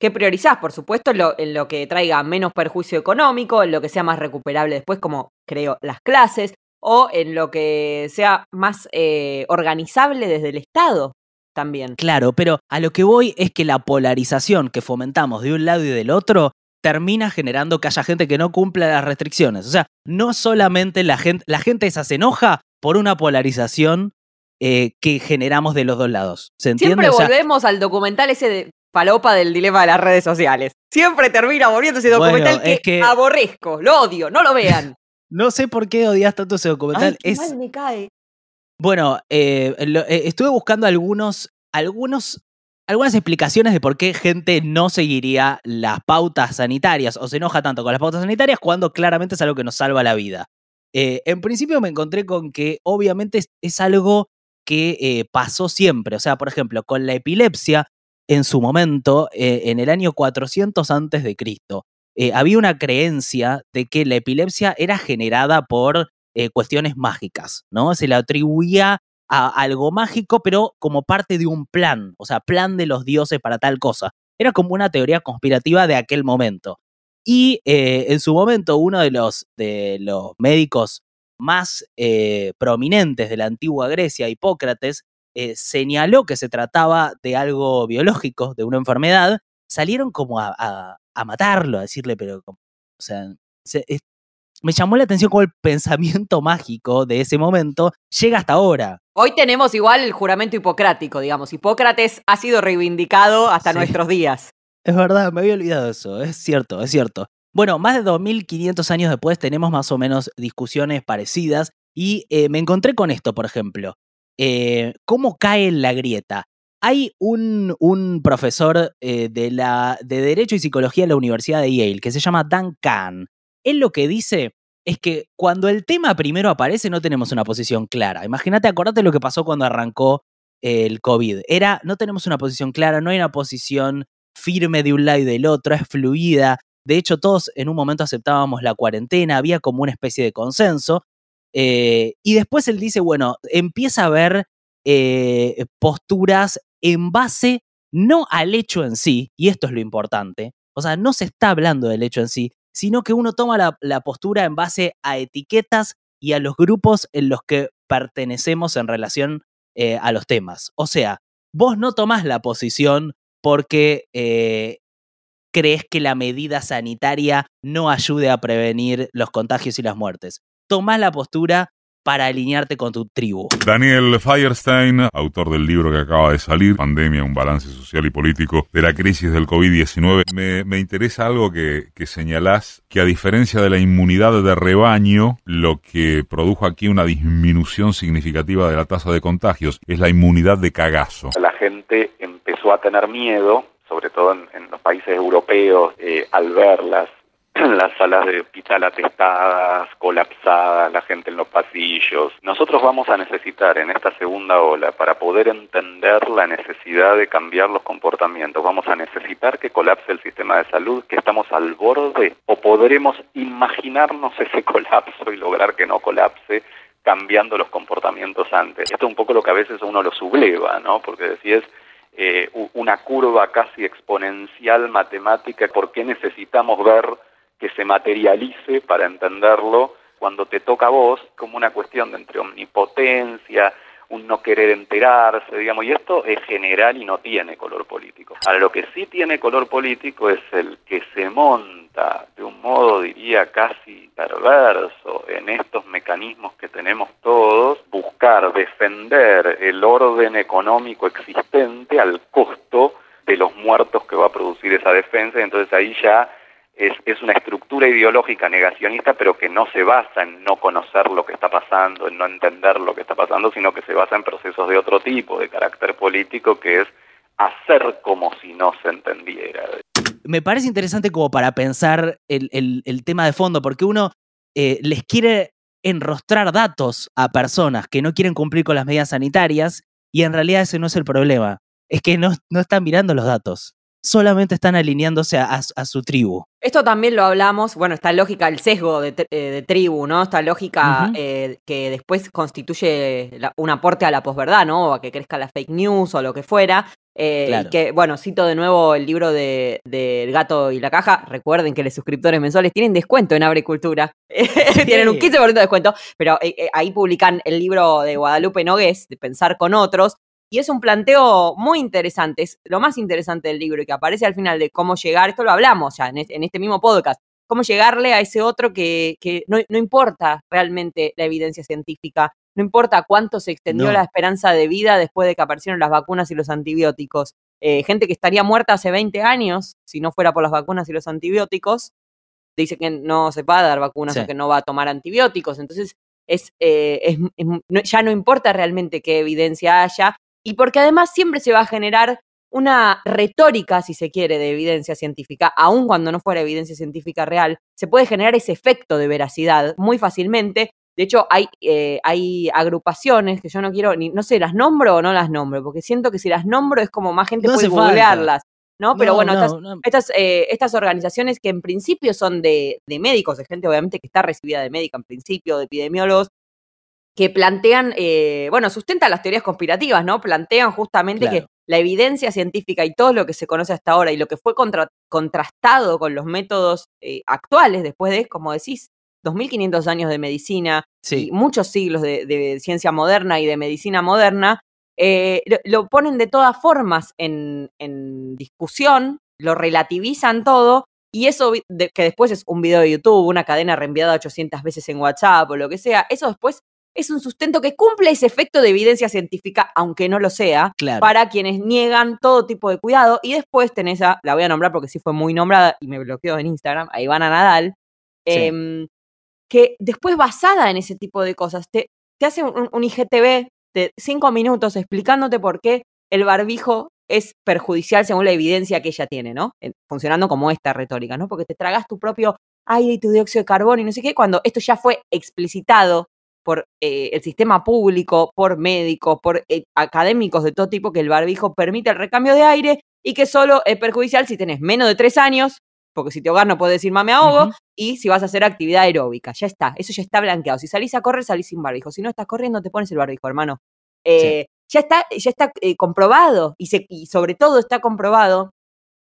qué priorizás, por supuesto, en lo, en lo que traiga menos perjuicio económico, en lo que sea más recuperable después, como creo, las clases, o en lo que sea más eh, organizable desde el Estado también. Claro, pero a lo que voy es que la polarización que fomentamos de un lado y del otro termina generando que haya gente que no cumpla las restricciones. O sea, no solamente la gente, la gente esa se enoja por una polarización eh, que generamos de los dos lados. ¿Se entiende? Siempre volvemos al documental ese de palopa del dilema de las redes sociales. Siempre termina volviendo ese documental que, aborrezco, lo odio, no lo vean. no sé por qué odias tanto ese documental. es, me cae. Bueno, eh, eh, estuve buscando algunos, algunos, algunas explicaciones de por qué gente no seguiría las pautas sanitarias o se enoja tanto con las pautas sanitarias cuando claramente es algo que nos salva la vida. Eh, en principio me encontré con que obviamente es, algo que pasó siempre. O sea, por ejemplo, con la epilepsia, en su momento, en el año 400 antes de Cristo, había una creencia de que la epilepsia era generada por eh, cuestiones mágicas, ¿no? Se le atribuía a algo mágico, pero como parte de un plan, o sea, plan de los dioses para tal cosa. Era como una teoría conspirativa de aquel momento. Y eh, en su momento uno de los, de los médicos más prominentes de la antigua Grecia, Hipócrates, señaló que se trataba de algo biológico, de una enfermedad, salieron como a, matarlo, a decirle, pero, o sea, me llamó la atención cómo el pensamiento mágico de ese momento llega hasta ahora. Hoy tenemos igual el juramento hipocrático, digamos. Hipócrates ha sido reivindicado hasta nuestros días. Es verdad, me había olvidado eso, es cierto, es cierto. Bueno, más de 2500 años después tenemos más o menos discusiones parecidas y eh, me encontré con esto, por ejemplo. Eh, ¿Cómo cae en la grieta? Hay un, un profesor eh, de, la, de Derecho y Psicología de la Universidad de Yale que se llama Dan Kahn. Él lo que dice es que cuando el tema primero aparece no tenemos una posición clara. Imagínate, acordate lo que pasó cuando arrancó el COVID. Era, no tenemos una posición clara, no hay una posición firme de un lado y del otro, es fluida. De hecho, todos en un momento aceptábamos la cuarentena, había como una especie de consenso. Eh, y después él dice, bueno, empieza a haber eh, posturas en base no al hecho en sí, y esto es lo importante, o sea, no se está hablando del hecho en sí, sino que uno toma la, postura en base a etiquetas y a los grupos en los que pertenecemos en relación eh, a los temas. O sea, vos no tomás la posición porque eh, crees que la medida sanitaria no ayude a prevenir los contagios y las muertes. Tomás la postura para alinearte con tu tribu. Daniel Firestein, autor del libro que acaba de salir, Pandemia, un balance social y político de la crisis del COVID-19, me, interesa algo que, que señalás, que a diferencia de la inmunidad de rebaño, lo que produjo aquí una disminución significativa de la tasa de contagios es la inmunidad de cagazo. La gente empezó a tener miedo sobre todo en, los países europeos, eh, al verlas las salas de hospital atestadas, colapsadas, la gente en los pasillos. Nosotros vamos a necesitar en esta segunda ola, para poder entender la necesidad de cambiar los comportamientos, vamos a necesitar que colapse el sistema de salud, que estamos al borde, o podremos imaginarnos ese colapso y lograr que no colapse cambiando los comportamientos antes. Esto es un poco lo que a veces uno lo subleva, ¿no? Porque decís, eh, una curva casi exponencial matemática, ¿por qué necesitamos ver que se materialice para entenderlo cuando te toca a vos como una cuestión de entre omnipotencia, un no querer enterarse, digamos, y esto es general y no tiene color político. Ahora, lo que sí tiene color político es el que se monta de un modo, diría, casi perverso en estos mecanismos que tenemos todos, buscar defender el orden económico existente al costo de los muertos que va a producir esa defensa, y entonces ahí ya es, una estructura ideológica negacionista, pero que no se basa en no conocer lo que está pasando, en no entender lo que está pasando, sino que se basa en procesos de otro tipo, de carácter político, que es hacer como si no se entendiera. Me parece interesante como para pensar el, tema de fondo, porque uno eh, les quiere enrostrar datos a personas que no quieren cumplir con las medidas sanitarias y en realidad ese no es el problema. Es que no, no están mirando los datos solamente están alineándose a, su tribu. Esto también lo hablamos, bueno, esta lógica, el sesgo de, eh, tribu, ¿no? Esta lógica eh, que después constituye un aporte a la posverdad, ¿no? O a que crezca la fake news o lo que fuera. Eh, y que, bueno, cito de nuevo el libro de, del gato y la caja. Recuerden que los suscriptores mensuales tienen descuento en Cultura. tienen un 15% de descuento, pero ahí publican el libro de Guadalupe Nogués, de Pensar con Otros, y es un planteo muy interesante, es lo más interesante del libro y que aparece al final de cómo llegar, esto lo hablamos ya en este, mismo podcast, cómo llegarle a ese otro que, no, importa realmente la evidencia científica, no importa cuánto se extendió la esperanza de vida después de que aparecieron las vacunas y los antibióticos. Eh, gente que estaría muerta hace 20 años si no fuera por las vacunas y los antibióticos, dice que no se va a dar vacunas o que no va a tomar antibióticos. Entonces, es, eh, ya no importa realmente qué evidencia haya, y porque además siempre se va a generar una retórica, si se quiere, de evidencia científica, aun cuando no fuera evidencia científica real, se puede generar ese efecto de veracidad muy fácilmente. De hecho, hay, eh, hay agrupaciones que yo no quiero, ni, no sé, las nombro o no las nombro, porque siento que si las nombro es como más gente puede googlearlas. ¿no? Pero No, bueno, no, estas, no. estas, eh, estas organizaciones que en principio son de, de médicos, de gente obviamente que está recibida de médica en principio, de epidemiólogos, que plantean, eh, bueno, sustentan las teorías conspirativas, ¿no? Plantean justamente Claro. que la evidencia científica y todo lo que se conoce hasta ahora y lo que fue contra- contrastado con los métodos eh, actuales, después de, como decís, 2.500 años de medicina Sí. y muchos siglos de, de ciencia moderna y de medicina moderna, eh, lo, lo ponen de todas formas en, en discusión, lo relativizan todo, y eso de- que después es un video de YouTube, una cadena reenviada 800 veces en WhatsApp o lo que sea, eso después es un sustento que cumple ese efecto de evidencia científica, aunque no lo sea, Claro. para quienes niegan todo tipo de cuidado. Y después tenés a, la voy a nombrar porque sí fue muy nombrada y me bloqueó en Instagram, a Ivana Nadal, Sí. em, que después basada en ese tipo de cosas, te, te hace un, un IGTV de cinco minutos explicándote por qué el barbijo es perjudicial según la evidencia que ella tiene, ¿no? Funcionando como esta retórica, ¿no? Porque te tragas tu propio aire y tu dióxido de carbono y no sé qué, cuando esto ya fue explicitado por eh, el sistema público, por médicos, por eh, académicos de todo tipo, que el barbijo permite el recambio de aire y que solo es perjudicial si tenés menos de tres años, porque si te ahogas no puedes decir me ahogo, Ujú. y si vas a hacer actividad aeróbica. Ya está, eso ya está blanqueado. Si salís a correr, salís sin barbijo. Si no estás corriendo, te pones el barbijo, hermano. Eh, Ya está, ya está eh, comprobado y, se- y sobre todo está comprobado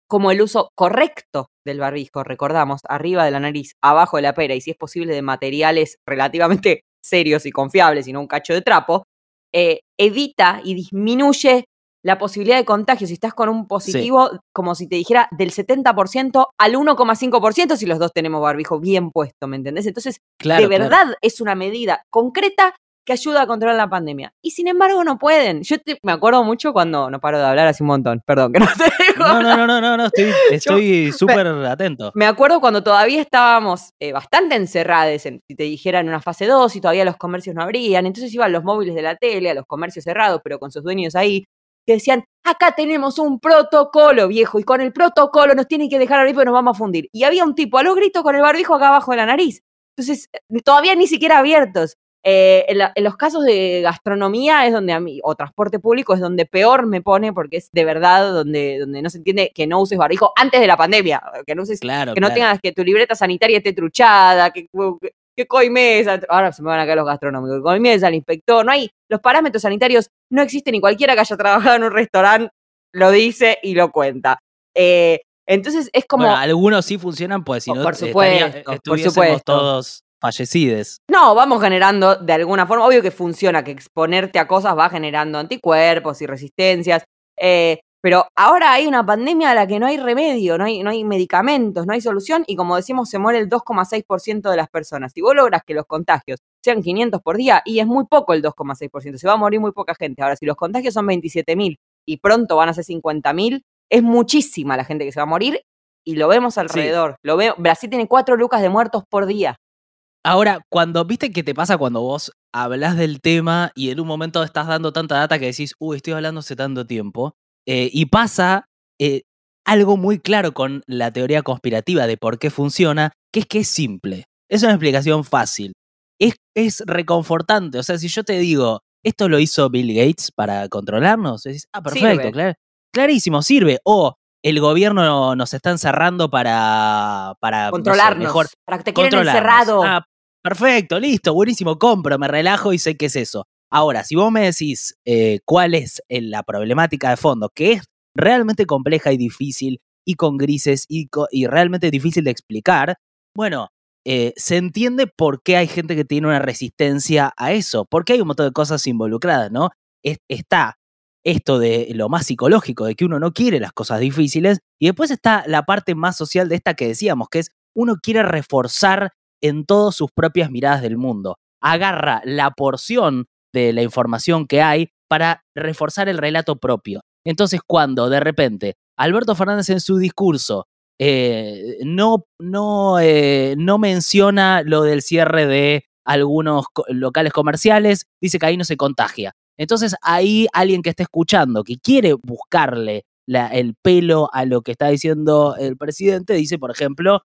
como el uso correcto del barbijo, recordamos, arriba de la nariz, abajo de la pera y si es posible de materiales relativamente serios y confiables y no un cacho de trapo, eh, evita y disminuye la posibilidad de contagio si estás con un positivo, como si te dijera, del 70% al 1,5% si los dos tenemos barbijo bien puesto, ¿me entendés? Entonces, Claro, de claro. verdad es una medida concreta que ayuda a controlar la pandemia. Y sin embargo no pueden. Yo te- me acuerdo mucho cuando, no paro de hablar hace un montón, perdón, que no te dejo No, no, no, no, no, no, estoy estoy súper atento. me acuerdo cuando todavía estábamos eh, bastante encerrados, en, si te dijera en una fase 2 y todavía los comercios no abrían, entonces iban los móviles de la tele a los comercios cerrados, pero con sus dueños ahí, que decían, acá tenemos un protocolo viejo y con el protocolo nos tienen que dejar abrir porque nos vamos a fundir. Y había un tipo a los gritos con el barbijo acá abajo de la nariz. Entonces, eh, todavía ni siquiera abiertos. Eh, en, la- en los casos de gastronomía es donde a mí, o transporte público es donde peor me pone porque es de verdad donde, donde no se entiende que no uses barbijo antes de la pandemia, que no uses Claro, que no tengas que tu libreta sanitaria esté truchada, que, que, que coimesa, ahora se me van a caer los gastronómicos, que coimesa al inspector, no hay, los parámetros sanitarios no existen y cualquiera que haya trabajado en un restaurante lo dice y lo cuenta. Eh, entonces es como, Bueno, algunos sí funcionan, pues si Oh, no por estaría- supuesto, por estuviésemos supuesto. todos fallecides. no, vamos generando de alguna forma, obvio que funciona, que exponerte a cosas va generando anticuerpos y resistencias, eh, pero ahora hay una pandemia a la que no hay remedio, no hay, no hay medicamentos, no hay solución y como decimos se muere el 2,6% de las personas. Si vos logras que los contagios sean 500 por día y es muy poco el 2,6%, se va a morir muy poca gente. Ahora, si los contagios son 27.000 y pronto van a ser 50.000, es muchísima la gente que se va a morir y lo vemos alrededor. Lo veo, Brasil tiene 4 lucas de muertos por día. Ahora, cuando, ¿viste qué te pasa cuando vos hablas del tema y en un momento estás dando tanta data que decís, uy, estoy hablando hace tanto tiempo? Eh, y pasa eh, algo muy claro con la teoría conspirativa de por qué funciona, que es que es simple. Es una explicación fácil. Es, es reconfortante. O sea, si yo te digo, esto lo hizo Bill Gates para controlarnos, decís, ah, perfecto, clar- clarísimo, sirve. O el gobierno nos está encerrando para, para no sé, Controlarnos. mejor para que te quieren encerrado. Ah, perfecto, listo, buenísimo, compro, me relajo y sé qué es eso. Ahora, si vos me decís eh, cuál es eh, la problemática de fondo, que es realmente compleja y difícil y con grises y, realmente difícil de explicar, bueno, eh, se entiende por qué hay gente que tiene una resistencia a eso, porque hay un montón de cosas involucradas, ¿no? Es- está esto de lo más psicológico, de que uno no quiere las cosas difíciles, y después está la parte más social de esta que decíamos, que es uno quiere reforzar en todas sus propias miradas del mundo. Agarra la porción de la información que hay para reforzar el relato propio. Entonces, cuando de repente Alberto Fernández en su discurso eh, no, no, eh, no menciona lo del cierre de algunos locales comerciales, dice que ahí no se contagia. Entonces ahí alguien que está escuchando, que quiere buscarle el pelo a lo que está diciendo el presidente, dice, por ejemplo,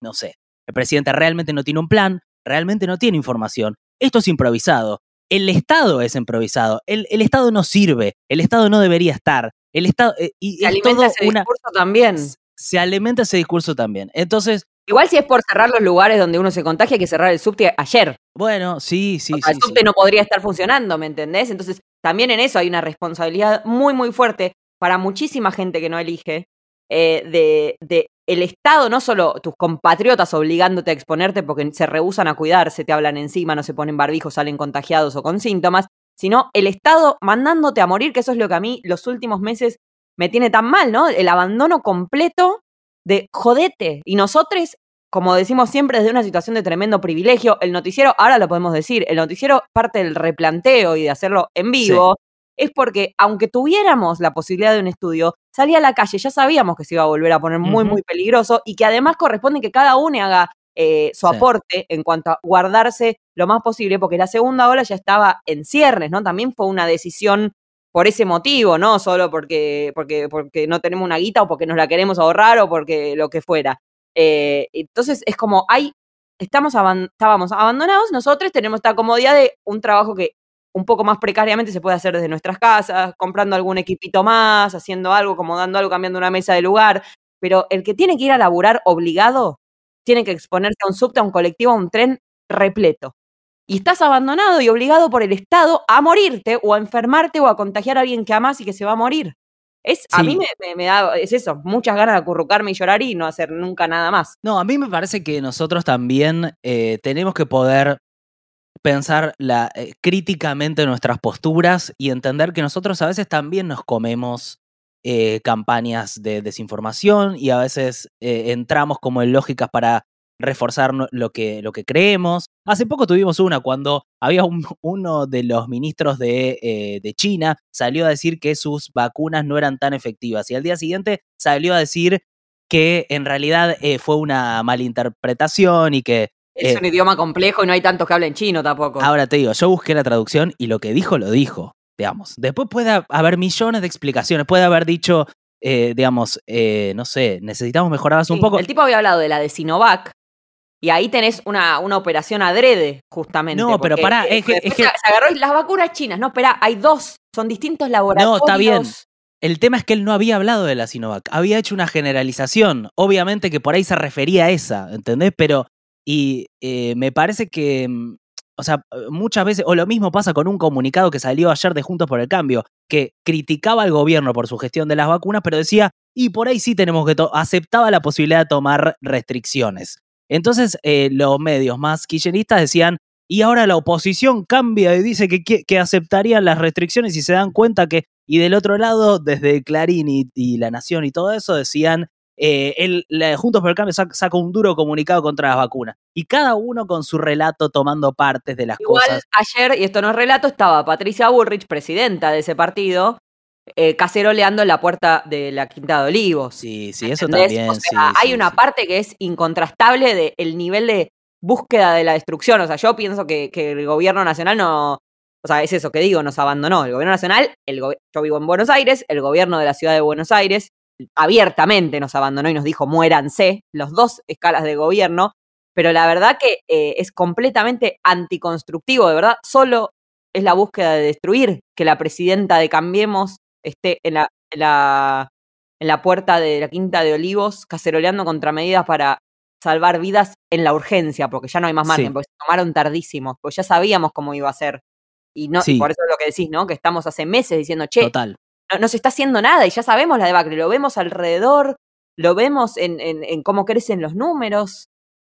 no sé, el presidente realmente no tiene un plan, realmente no tiene información. Esto es improvisado. El Estado es improvisado. El, el Estado no sirve. El Estado no debería estar. el Estado. eh, y Se alimenta ese una. discurso también. Se alimenta ese discurso también. Entonces, Igual si es por cerrar los lugares donde uno se contagia, hay que cerrar el subte ayer. bueno, sí, sí, O sea, sí. el subte sí. no podría estar funcionando, ¿me entendés? Entonces, también en eso hay una responsabilidad muy, muy fuerte para muchísima gente que no elige, eh, de, de el Estado, no solo tus compatriotas obligándote a exponerte porque se rehusan a cuidarse, te hablan encima, no se ponen barbijos, salen contagiados o con síntomas, sino el Estado mandándote a morir, que eso es lo que a mí los últimos meses me tiene tan mal, ¿no? El abandono completo de jodete. Y nosotros, como decimos siempre, desde una situación de tremendo privilegio, el noticiero, ahora lo podemos decir, el noticiero parte del replanteo y de hacerlo en vivo, es porque aunque tuviéramos la posibilidad de un estudio, salía a la calle, ya sabíamos que se iba a volver a poner muy, muy peligroso y que además corresponde que cada uno haga eh, su Sí. aporte en cuanto a guardarse lo más posible, porque la segunda ola ya estaba en ciernes, ¿no? También fue una decisión por ese motivo, no solo porque, porque, porque no tenemos una guita o porque nos la queremos ahorrar o porque lo que fuera. Eh, entonces es como hay, estamos aban- estábamos abandonados, nosotros tenemos esta comodidad de un trabajo que un poco más precariamente se puede hacer desde nuestras casas, comprando algún equipito más, haciendo algo, acomodando algo, cambiando una mesa de lugar, pero el que tiene que ir a laburar obligado, tiene que exponerse a un subte, a un colectivo, a un tren repleto. Y estás abandonado y obligado por el Estado a morirte o a enfermarte o a contagiar a alguien que amas y que se va a morir. Es, A mí me, me- me da, es eso, muchas ganas de acurrucarme y llorar y no hacer nunca nada más. No, a mí me parece que nosotros también eh, tenemos que poder pensar eh, críticamente nuestras posturas y entender que nosotros a veces también nos comemos eh, campañas de desinformación y a veces eh, entramos como en lógicas para reforzar lo que, lo que creemos. Hace poco tuvimos una cuando había un- uno de los ministros de, eh, de China salió a decir que sus vacunas no eran tan efectivas y al día siguiente salió a decir que en realidad fue una malinterpretación y que Es Eh, un idioma complejo y no hay tantos que hablen chino tampoco. Ahora te digo, yo busqué la traducción y lo que dijo, lo dijo, digamos. Después puede ha- haber millones de explicaciones, puede haber dicho, eh, digamos, eh, no sé, necesitamos mejorarlas un poco. El tipo había hablado de la de Sinovac y ahí tenés una, una operación adrede, justamente. No, pero pará, es que- es después que- se se agarró y las vacunas chinas. No, espera, hay dos, son distintos laboratorios. No, está bien. El tema es que él no había hablado de la Sinovac, había hecho una generalización. Obviamente que por ahí se refería a esa, ¿entendés? Pero, y eh, me parece que, mm, o sea, muchas veces, o lo mismo pasa con un comunicado que salió ayer de Juntos por el Cambio, que criticaba al gobierno por su gestión de las vacunas, pero decía, y por ahí sí tenemos que, to-", aceptaba la posibilidad de tomar restricciones. Entonces, eh, los medios más kirchneristas decían, y ahora la oposición cambia y dice que, que, aceptarían las restricciones y se dan cuenta que y del otro lado, desde Clarín y La Nación y todo eso, decían, eh, el, la- Juntos por el Cambio sac- saca un duro comunicado contra las vacunas. Y cada uno con su relato tomando partes de las Igual cosas. ayer, y esto no es relato, estaba Patricia Bullrich, presidenta de ese partido, eh, caceroleando en la puerta de la Quinta de Olivos. Sí, sí, eso ¿entendés? también. O sea, sí, hay sí, una sí. parte que es incontrastable del nivel de búsqueda de la destrucción. O sea, yo pienso que, que el gobierno nacional no. O sea, es eso que digo, nos abandonó. El gobierno nacional, el gobi- yo vivo en Buenos Aires, el gobierno de la ciudad de Buenos Aires abiertamente nos abandonó y nos dijo muéranse, los dos escalas de gobierno. Pero la verdad que eh, es completamente anticonstructivo, de verdad. Solo es la búsqueda de destruir que la presidenta de Cambiemos esté en la, en la, en la puerta de la Quinta de Olivos caceroleando contra medidas para salvar vidas en la urgencia, porque ya no hay más margen, Sí. porque se tomaron tardísimo, porque ya sabíamos cómo iba a ser. Y, no, y por eso es lo que decís, ¿no? Que estamos hace meses diciendo, che, Total. No, no se está haciendo nada y ya sabemos la debacle, lo vemos alrededor, lo vemos en, en- en cómo crecen los números.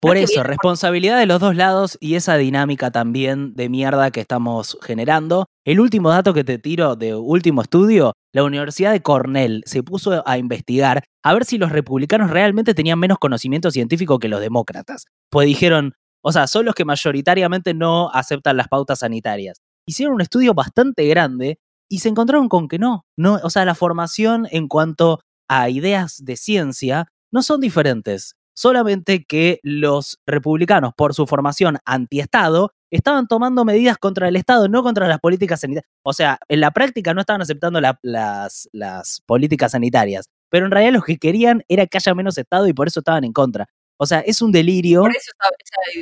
Por eso, responsabilidad de los dos lados y esa dinámica también de mierda que estamos generando. El último dato que te tiro de último estudio, la Universidad de Cornell se puso a investigar a ver si los republicanos realmente tenían menos conocimiento científico que los demócratas. Pues dijeron, o sea, son los que mayoritariamente no aceptan las pautas sanitarias. Hicieron un estudio bastante grande y se encontraron con que no, no, o sea, la formación en cuanto a ideas de ciencia no son diferentes solamente que los republicanos, por su formación antiestado, estaban tomando medidas contra el Estado, no contra las políticas sanitarias. O sea, en la práctica no estaban aceptando la- las, las políticas sanitarias, pero en realidad lo que querían era que haya menos Estado y por eso estaban en contra. O sea, es un delirio. Por eso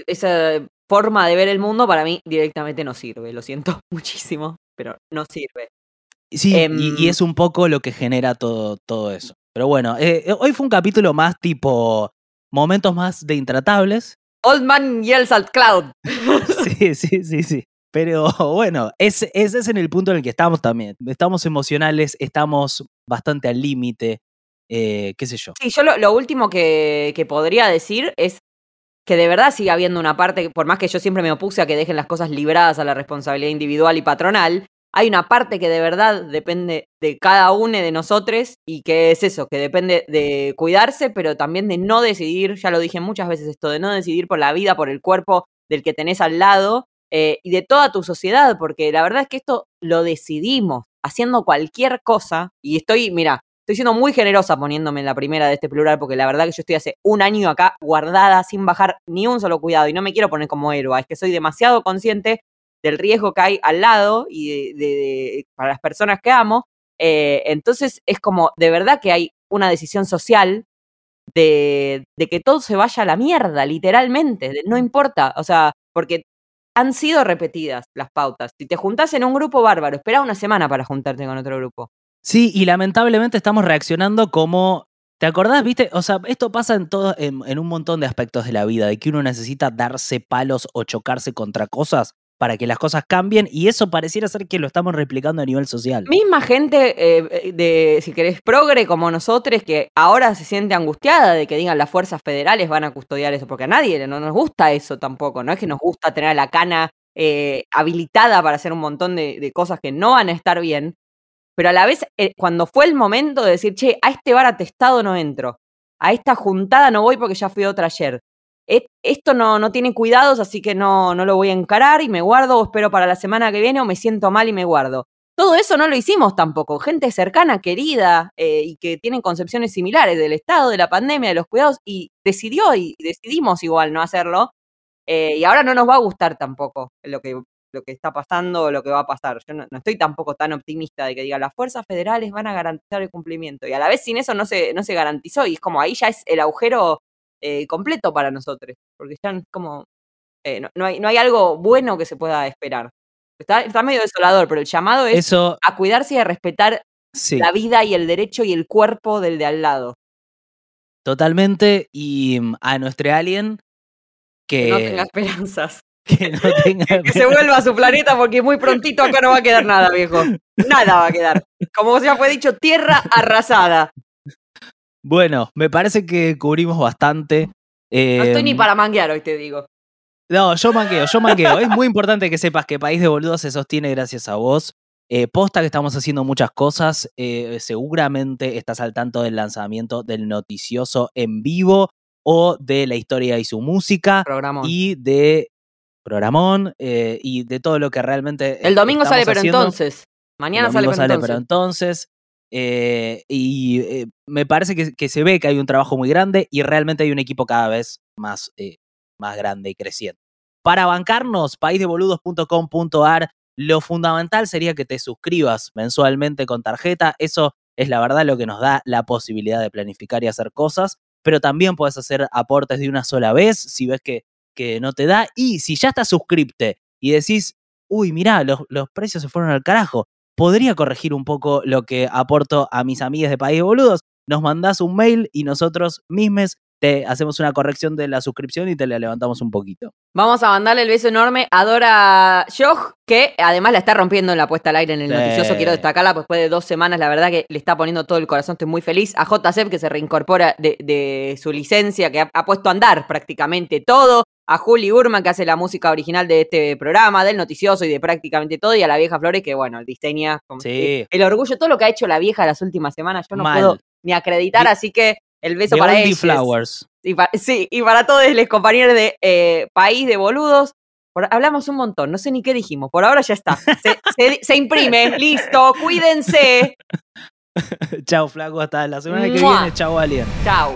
esa forma de ver el mundo para mí directamente no sirve, lo siento muchísimo, pero no sirve. Sí, Em, y, y es un poco lo que genera todo, todo eso. Pero bueno, eh, eh, hoy fue un capítulo más tipo momentos más de intratables. Old Man Yells at Cloud. Sí, sí, sí, sí. Pero bueno, ese, ese es en el punto en el que estamos también. Estamos emocionales, estamos bastante al límite, eh, qué sé yo. Sí, yo lo, lo último que, que podría decir es que de verdad sigue habiendo una parte, por más que yo siempre me opuse a que dejen las cosas libradas a la responsabilidad individual y patronal, hay una parte que de verdad depende de cada uno de nosotros y que es eso, que depende de cuidarse, pero también de no decidir, ya lo dije muchas veces esto, de no decidir por la vida, por el cuerpo del que tenés al lado eh, y de toda tu sociedad, porque la verdad es que esto lo decidimos haciendo cualquier cosa y estoy, mira, Estoy siendo muy generosa poniéndome en la primera de este plural, porque la verdad que yo estoy hace un año acá guardada sin bajar ni un solo cuidado y no me quiero poner como héroe, es que soy demasiado consciente del riesgo que hay al lado y de, de- de- para las personas que amo. Eh, entonces es como, de verdad que hay una decisión social de, de que todo se vaya a la mierda, literalmente, no importa, o sea, porque han sido repetidas las pautas. Si te juntás en un grupo bárbaro, espera una semana para juntarte con otro grupo. Sí, y lamentablemente estamos reaccionando como. ¿Te acordás, viste? O sea, esto pasa en todo, en, en un montón de aspectos de la vida, de que uno necesita darse palos o chocarse contra cosas para que las cosas cambien, y eso pareciera ser que lo estamos replicando a nivel social. Misma gente eh, de, si querés, progre como nosotros, que ahora se siente angustiada de que digan las fuerzas federales van a custodiar eso, porque a nadie no nos gusta eso tampoco, no es que nos gusta tener a la cana eh, habilitada para hacer un montón de, cosas que no van a estar bien, pero a la vez, eh, cuando fue el momento de decir, che, a este bar atestado no entro, a esta juntada no voy porque ya fui otra ayer, esto no, no tiene cuidados, así que no, no lo voy a encarar y me guardo o espero para la semana que viene o me siento mal y me guardo. Todo eso no lo hicimos tampoco. Gente cercana, querida eh, y que tienen concepciones similares del Estado, de la pandemia, de los cuidados y decidió y decidimos igual no hacerlo. eh, y ahora no nos va a gustar tampoco lo que, lo que está pasando o lo que va a pasar. Yo no, no estoy tampoco tan optimista de que diga las fuerzas federales van a garantizar el cumplimiento. Y a la vez sin eso no se, no se garantizó y es como ahí ya es el agujero eh, completo para nosotros, porque ya es como, eh, no, no hay, no hay algo bueno que se pueda esperar. Está, está medio desolador, pero el llamado es Eso, a cuidarse y a respetar sí, la vida y el derecho y el cuerpo del de al lado. totalmente. Y mm, a nuestro alien, que, Que no tenga esperanzas. que no tenga Que se vuelva a su planeta porque muy prontito acá no va a quedar nada, viejo. Nada va a quedar. Como ya fue dicho, tierra arrasada. Bueno, me parece que cubrimos bastante. No estoy ni Em, para manguear hoy, te digo. No, yo manqueo, yo manqueo. es muy importante que sepas que País de Boludos se sostiene gracias a vos. Eh, posta que estamos haciendo muchas cosas. eh, seguramente estás al tanto del lanzamiento del noticioso en vivo o de la historia y su música Programón. y de programón eh, y de todo lo que realmente El domingo sale, pero haciendo. entonces. Mañana El sale, domingo pero sale, entonces. pero entonces. Eh, y eh, me parece que, se ve que hay un trabajo muy grande y realmente hay un equipo cada vez más, eh, más grande y creciente. Para bancarnos, paisdeboludos.com.ar, lo fundamental sería que te suscribas mensualmente con tarjeta. Eso es la verdad lo que nos da la posibilidad de planificar y hacer cosas, pero también puedes hacer aportes de una sola vez si ves que, que no te da. Y si ya estás suscripte y decís, uy, mirá, los, los precios se fueron al carajo, podría corregir un poco lo que aporto a mis amigas de País Boludos. Nos mandás un mail y nosotros mismos te hacemos una corrección de la suscripción y te la levantamos un poquito. Vamos a mandarle el beso enorme a Dora Joch, que además la está rompiendo en la puesta al aire en el Sí. noticioso. Quiero destacarla, pues después de dos semanas, la verdad que le está poniendo todo el corazón. Estoy muy feliz. A JCEP, que se reincorpora de, de su licencia, que ha, ha puesto a andar prácticamente todo. A Juli Urman, que hace la música original de este programa, del noticioso y de prácticamente todo. Y a la vieja Flores, que bueno, diseña como Sí. el orgullo, todo lo que ha hecho la vieja las últimas semanas. Yo no Mal. puedo ni acreditar, así que el beso The para ellos. Flowers. Y pa- sí, y para todos los compañeros de eh, País de Boludos, por- hablamos un montón, no sé ni qué dijimos, por ahora ya está. Se, se- se imprime, listo, cuídense. chau, flaco, hasta la semana que viene. Chau, Alien. Chao.